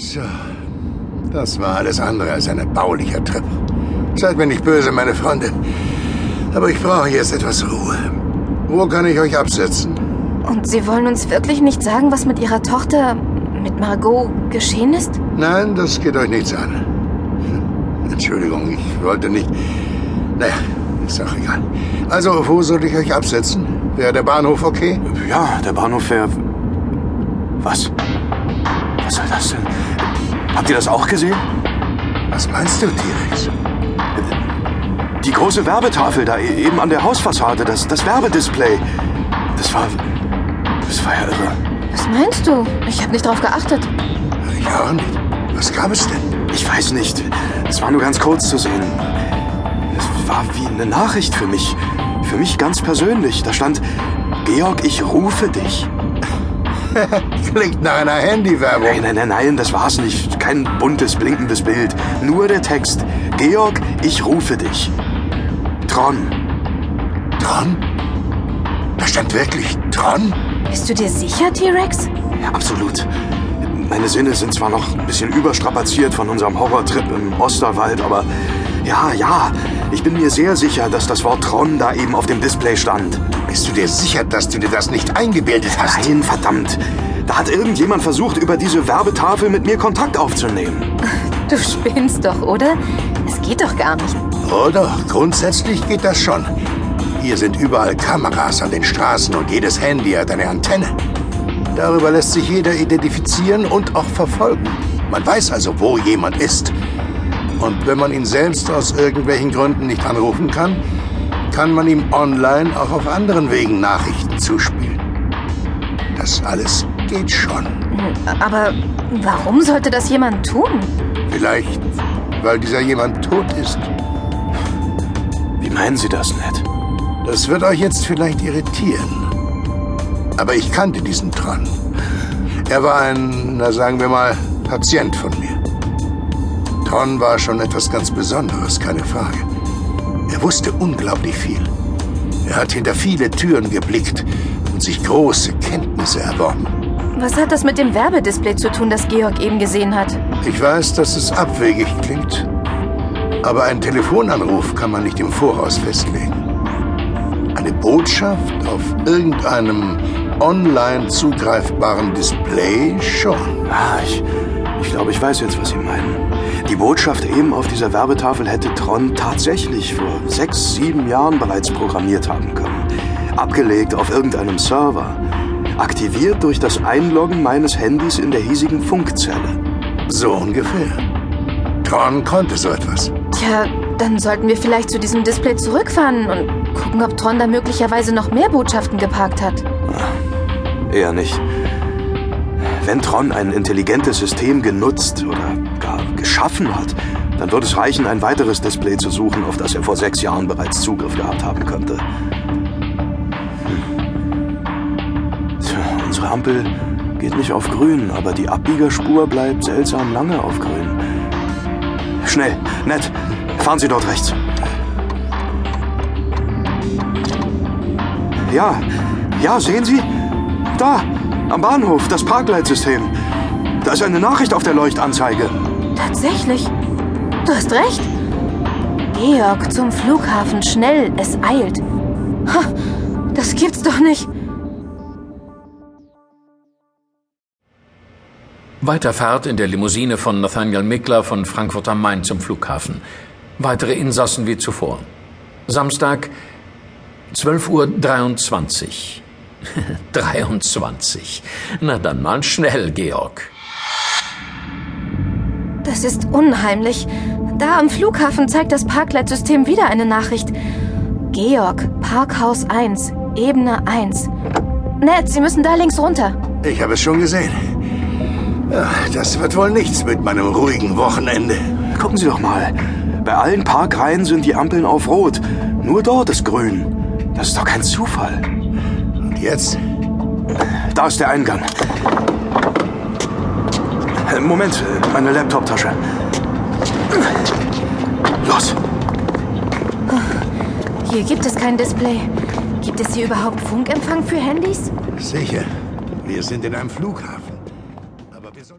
So, das war alles andere als ein erbaulicher Trip. Seid mir nicht böse, meine Freunde. Aber ich brauche jetzt etwas Ruhe. Wo kann ich euch absetzen? Und Sie wollen uns wirklich nicht sagen, was mit Ihrer Tochter, mit Margot, geschehen ist? Nein, das geht euch nichts an. Entschuldigung, ich wollte nicht. Naja, ist auch egal. Also, wo soll ich euch absetzen? Wäre der Bahnhof okay? Ja, der Bahnhof wäre. Was? Was? Habt ihr das auch gesehen? Was meinst du, T-Rex? Die große Werbetafel da e- eben an der Hausfassade, das, das Werbedisplay. Das war. Das war ja irre. Was meinst du? Ich habe nicht drauf geachtet. Ich auch nicht. Was gab es denn? Ich weiß nicht. Es war nur ganz kurz zu sehen. Es war wie eine Nachricht für mich. Für mich ganz persönlich. Da stand, Georg, ich rufe dich. Klingt nach einer Handywerbung. Nein, nein, nein, nein, das war's nicht. Kein buntes, blinkendes Bild. Nur der Text. Georg, ich rufe dich. Tron. Tron? Da stand wirklich Tron? Bist du dir sicher, T-Rex? Ja, absolut. Meine Sinne sind zwar noch ein bisschen überstrapaziert von unserem Horrortrip im Osterwald, aber ja, ja, ich bin mir sehr sicher, dass das Wort Tron da eben auf dem Display stand. Bist du dir sicher, dass du dir das nicht eingebildet hast? Nein, verdammt. Da hat irgendjemand versucht, über diese Werbetafel mit mir Kontakt aufzunehmen. Du spinnst doch, oder? Es geht doch gar nicht. Oh doch, grundsätzlich geht das schon. Hier sind überall Kameras an den Straßen und jedes Handy hat eine Antenne. Darüber lässt sich jeder identifizieren und auch verfolgen. Man weiß also, wo jemand ist. Und wenn man ihn selbst aus irgendwelchen Gründen nicht anrufen kann, kann man ihm online auch auf anderen Wegen Nachrichten zuspielen. Das alles geht schon. Aber warum sollte das jemand tun? Vielleicht, weil dieser jemand tot ist. Wie meinen Sie das, Ned? Das wird euch jetzt vielleicht irritieren. Aber ich kannte diesen Tron. Er war ein, na sagen wir mal, Patient von mir. Tron war schon etwas ganz Besonderes, keine Frage. Er wusste unglaublich viel. Er hat hinter viele Türen geblickt und sich große Kenntnisse erworben. Was hat das mit dem Werbedisplay zu tun, das Georg eben gesehen hat? Ich weiß, dass es abwegig klingt, aber einen Telefonanruf kann man nicht im Voraus festlegen. Eine Botschaft auf irgendeinem online zugreifbaren Display schon. Ah, ich, ich glaube, ich weiß jetzt, was Sie meinen. Die Botschaft eben auf dieser Werbetafel hätte Tron tatsächlich vor sechs, sieben Jahren bereits programmiert haben können. Abgelegt auf irgendeinem Server. Aktiviert durch das Einloggen meines Handys in der hiesigen Funkzelle. So ungefähr. Tron konnte so etwas. Tja, dann sollten wir vielleicht zu diesem Display zurückfahren und gucken, ob Tron da möglicherweise noch mehr Botschaften geparkt hat. Eher nicht. Wenn Tron ein intelligentes System genutzt oder geschaffen hat, dann wird es reichen, ein weiteres Display zu suchen, auf das er vor sechs Jahren bereits Zugriff gehabt haben könnte. Hm. Unsere Ampel geht nicht auf grün, aber die Abbiegerspur bleibt seltsam lange auf grün. Schnell, nett, fahren Sie dort rechts. Ja, ja, sehen Sie? Da, am Bahnhof, das Parkleitsystem. Da ist eine Nachricht auf der Leuchtanzeige. Tatsächlich. Du hast recht. Georg, zum Flughafen, schnell, es eilt. Ha, das gibt's doch nicht. Weiterfahrt in der Limousine von Nathaniel Mickler von Frankfurt am Main zum Flughafen. Weitere Insassen wie zuvor. Samstag, 12.23 Uhr. 23. Na dann mal schnell, Georg. Das ist unheimlich. Da am Flughafen zeigt das Parkleitsystem wieder eine Nachricht. Georg, Parkhaus 1, Ebene 1. Ned, Sie müssen da links runter. Ich habe es schon gesehen. Das wird wohl nichts mit meinem ruhigen Wochenende. Gucken Sie doch mal. Bei allen Parkreihen sind die Ampeln auf Rot. Nur dort ist grün. Das ist doch kein Zufall. Und jetzt? Da ist der Eingang. Äh, Moment, äh, meine Laptoptasche. Los. Hier gibt es kein Display. Gibt es hier überhaupt Funkempfang für Handys? Sicher. Wir sind in einem Flughafen.